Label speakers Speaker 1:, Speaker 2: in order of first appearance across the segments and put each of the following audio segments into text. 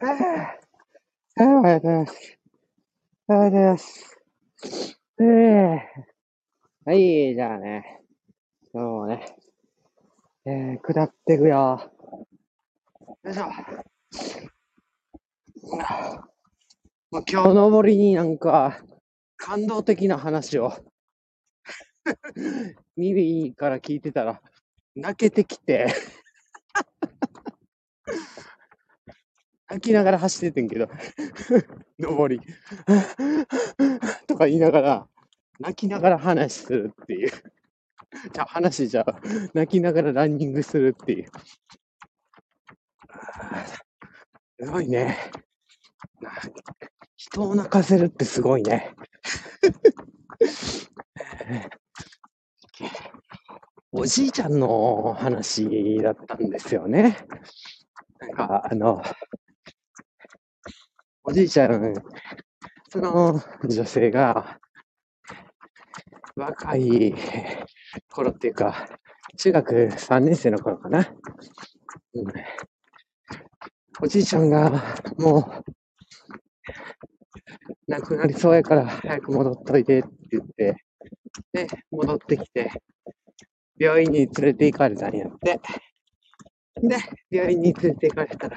Speaker 1: ああ、おはようございます。おはようございます。ええはい、じゃあね、今日もね、えー、下ってくよ。よいしょ。まあ、今日の森になんか、感動的な話を 耳から聞いてたら、泣けてきて泣きながら走っててんけど、上り とか言いながら、泣きながら話するっていう。じゃあ話じゃ、泣きながらランニングするっていう。すごいね。人を泣かせるってすごいね。おじいちゃんの話だったんですよね。なんか、あの、じいちゃん、その女性が、若い頃っていうか、中学3年生の頃かな。うん、おじいちゃんがもう、亡くなりそうやから早く戻っといてって言って、で、戻ってきて、病院に連れて行かれたんやって。で、病院に連れて行かれたら、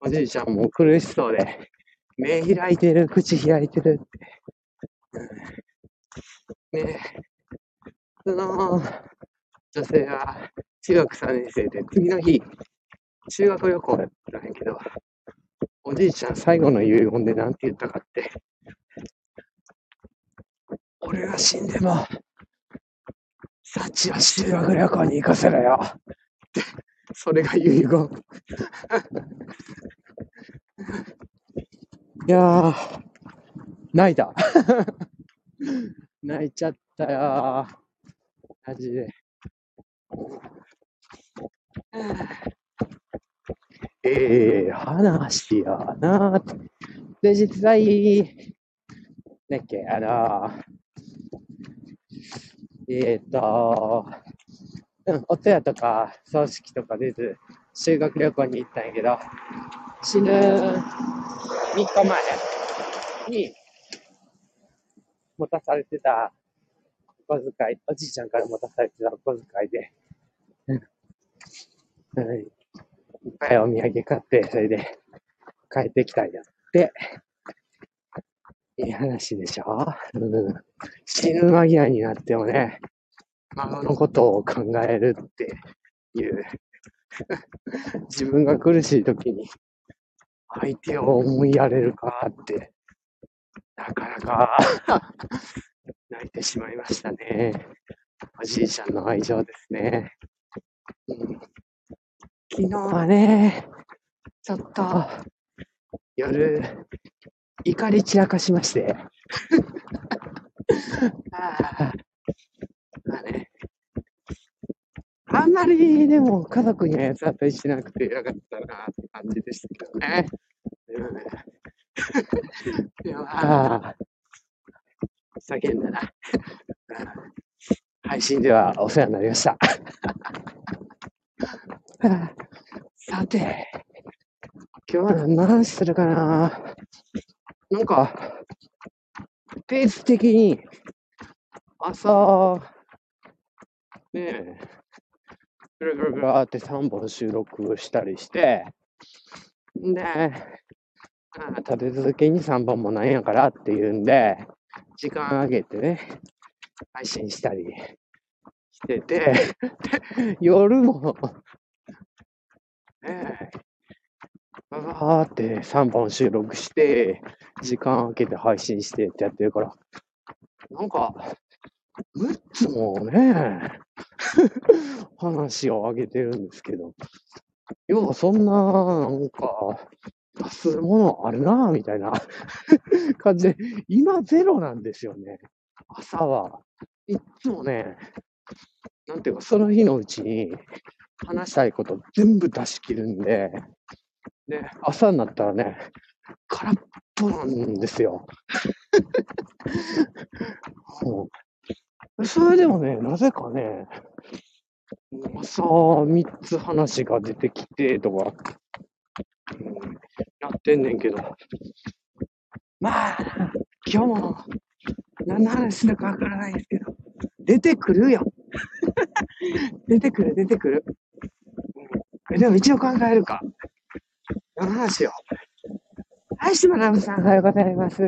Speaker 1: おじいちゃんも苦しそうで、目開いてる、口開いてるって。うん、ねその女性は中学3年生で、次の日、修学旅行やったんやけど、おじいちゃん最後の遺言で何て言ったかって、俺が死んでも、サチは修学旅行に行かせろよ。って、それが遺言。いやー、泣いた。泣いちゃったよマジで。ええー、話やなで、実際、だっけ、あのえっ、ー、と、うん、お通夜とか葬式とか出ず、修学旅行に行ったんやけど、死ぬ。3日前に持たされてたお小遣い、おじいちゃんから持たされてたお小遣いで、うん、い。っぱいお土産買って、それで帰ってきたんやって、いい話でしょ、うん、死ぬ間際になってもね、孫のことを考えるっていう。自分が苦しい時に相手を思いやれるかって、なかなか 泣いてしまいましたね。おじいちゃんの愛情ですね。うん、昨日はね、ちょっと夜怒り散らかしまして。あまあね。あんまりでも家族には八つ当たりしなくてよかったなって感じでしたけどね。いや、まあ、叫んだな。配信ではお世話になりました。さて、今日は何の話するかななんか、ペース的に、朝、ねえ、ぐるぐるぐるって3本収録したりして、で、立て続けに3本もなんやからっていうんで、時間上げてね、配信したりしてて、夜も、ねえ、バーって3本収録して、時間空けて配信してってやってるから、なんか、6つもね、話を上げてるんですけど、要はそんな、なんか、出すものあるなみたいな感じで、今ゼロなんですよね。朝は。いつもね、なんていうか、その日のうちに話したいこと全部出し切るんで、で、朝になったらね、空っぽなんですよ。それでもね、なぜかね、朝3つ話が出てきてとか、うん、やってんねんけど。まあ、今日も何の話するかわからないですけど、出てくるよ。出てくる、出てくる。うん、でも一応考えるか。何の話よ。はい、しばらさん、おはようございます。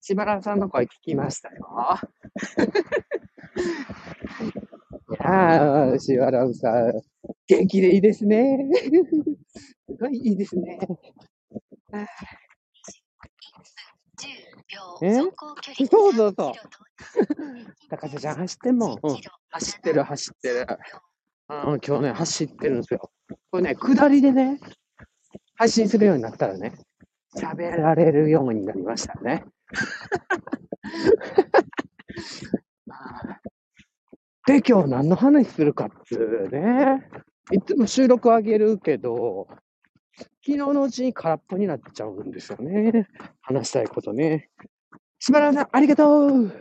Speaker 1: しばらさんの声聞きましたよ。いやー、しばらくさん、元気でいいですね。すごいいいですね。え？そうそうそう。高瀬ちゃん走ってんもん。うん、走ってる、走ってる。うん、今日ね、走ってるんですよ。これね、下りでね、配信するようになったらね、喋られるようになりましたね。で、今日何の話するかっつうね。いつも収録あげるけど、昨日のうちに空っぽになっちゃうんですよね。話したいことね。しばらさん、ありがとう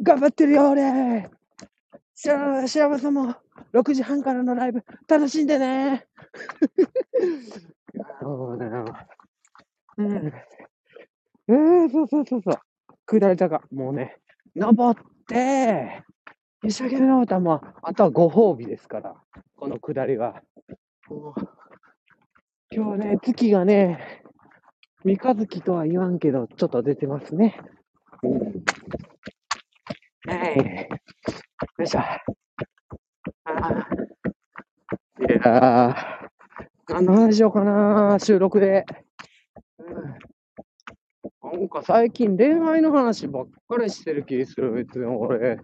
Speaker 1: 頑張ってるよ、俺しら、しらばさんも、6時半からのライブ、楽しんでねそうだよ。うん。えー、そうそうそうそう。下り坂。もうね、登って、一生懸命登ったらもう、あとはご褒美ですから、この下りは。今日ね、月がね、三日月とは言わんけど、ちょっと出てますね。うん。はい。よいしょ。ああ。いやー。何の話しようかな、収録で。うん、なんか最近恋愛の話ばっかりしてる気する、別に俺。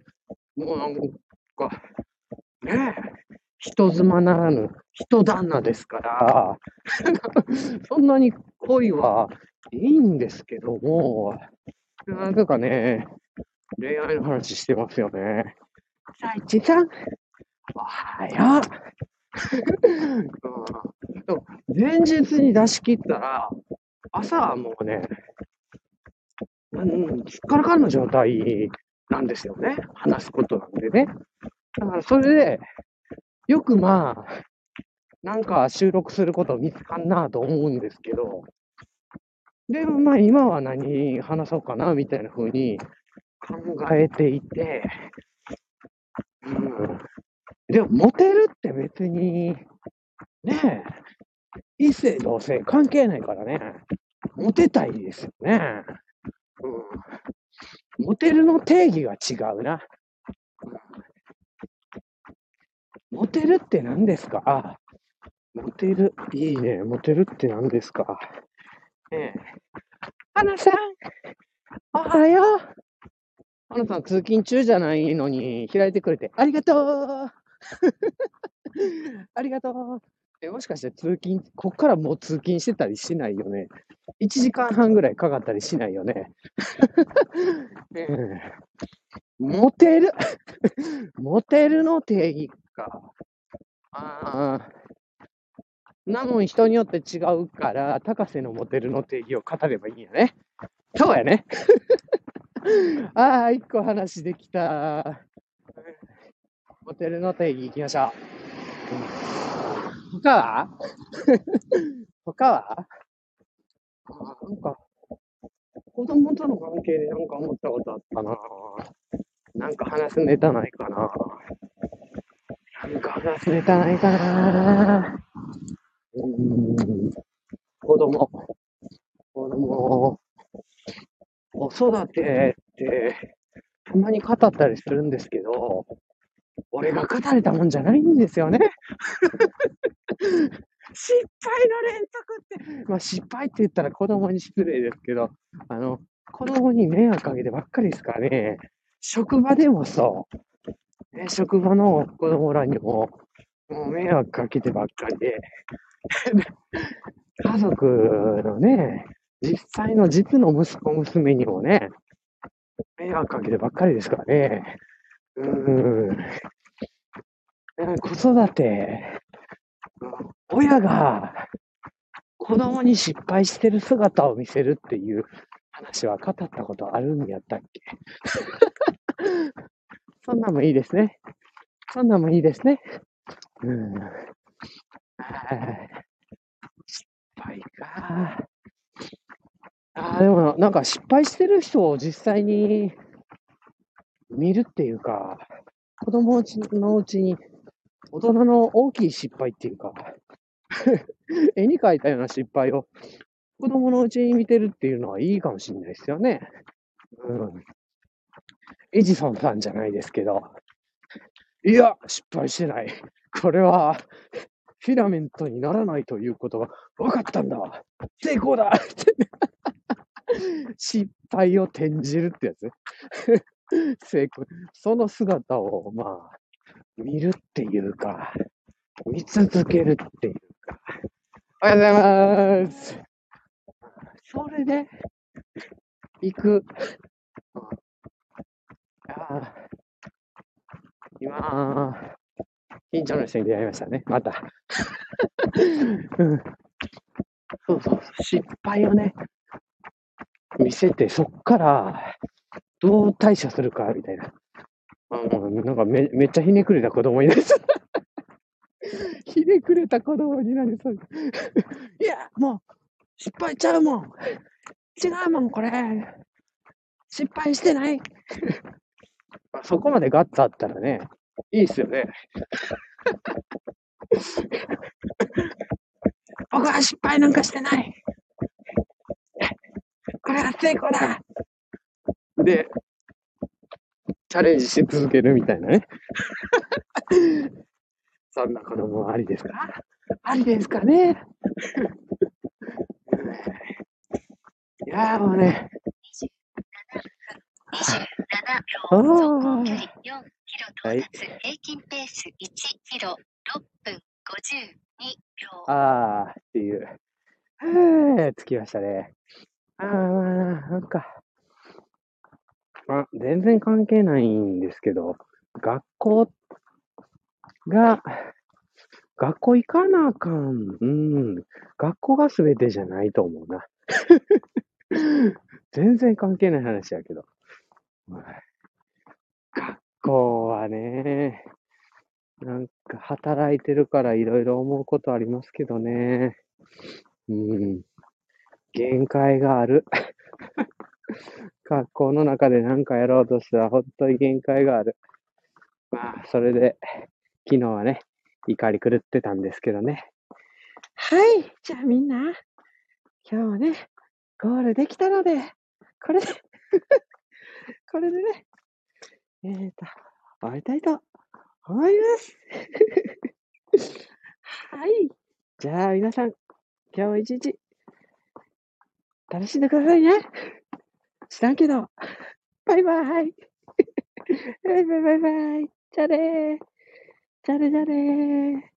Speaker 1: もうなんか、ねえ、人妻ならぬ人旦那ですから、そんなに恋はいいんですけども、なんかね、恋愛の話してますよね。さいちさん、おはよう。前日に出し切ったら、朝はもうね、うん、すっからかんの状態なんですよね。話すことなんでね。だからそれで、よくまあ、なんか収録すること見つかんなと思うんですけど、でもまあ今は何話そうかなみたいな風に考えていて、うん。でもモテるって別に、ねえ、異性同性関係ないからね。モテたいですよね。うん。モテるの定義が違うな。モテるって何ですか？あモテる。いいね。モテるって何ですか？ねえ。花さん、おはよう。花さん、通勤中じゃないのに開いてくれてありがとう。ありがとう。え、もしかして通勤、こっからもう通勤してたりしないよね？1時間半ぐらいかかったりしないよね。うん、モテる？モテるの定義か。ああ。なもん人によって違うから、高瀬のモテるの定義を語ればいいんやね。そうやね。ああ、一個話できた。モテるの定義いきましょう。他は？他は？なんか、子供との関係でなんか思ったことあったな。なんか話すネタないかな。なんか話すネタないかな。うん、子供、子供、子育てってたまに語ったりするんですけど、俺が語れたもんじゃないんですよね。失敗の連続って、まあ失敗って言ったら子供に失礼ですけど、あの、子供に迷惑かけてばっかりですからね、職場でもそう、ね、職場の子供らにも、もう迷惑かけてばっかりで、家族のね、実際の実の息子娘にもね、迷惑かけてばっかりですからね。うん。子育て、親が子供に失敗してる姿を見せるっていう話は語ったことあるんやったっけ？そんなんもいいですね。そんなんもいいですね。うん。失敗か。ああ、でもなんか失敗してる人を実際に見るっていうか、子供のうちに大人の大きい失敗っていうか、絵に描いたような失敗を子供のうちに見てるっていうのはいいかもしれないですよね。うん。エジソンさんじゃないですけど、いや、失敗してない。これは、フィラメントにならないということが分かったんだ。成功だ 失敗を転じるってやつ 成功。その姿を、まあ、見るっていうか、見続けるっていう。おはようございます。それで、行く。あ今、近所の人に出会いましたね。また。うん、そうそう、失敗をね、見せて、そっからどう対処するか、みたいな。うん、なんかめめっちゃひねくれた子供になりそう。ひねくれた子供になりそう。いや、もう、失敗ちゃうもん。違うもん、これ。失敗してない。そこまでガッツあったらね、いいっすよね。僕は失敗なんかしてない。これは成功だ。で、チャレンジし続けるみたいなね。そんな子供ありですか？ありですかね。いやーもうね。
Speaker 2: 27秒、走行距離4キロ到達、平均ペース1キロ6分52秒。
Speaker 1: あーっていう。はー、着きましたね。あー、なんか、まあ、全然関係ないんですけど、学校が、学校行かなあかん。うん。学校が全てじゃないと思うな。全然関係ない話やけど。学校はね、なんか働いてるからいろいろ思うことありますけどね。うん。限界がある。学校の中で何かやろうとしたら本当に限界がある。まあ、それで、昨日はね、怒り狂ってたんですけどね。はい、じゃあみんな、今日はね、ゴールできたので、これで これでね、えっ、ー、と、終わりたいと思います。はい。じゃあ皆さん、今日も一日、楽しんでくださいね。知らんけど、バイバイ。バイバイバイバイ。じゃあねー。da da da da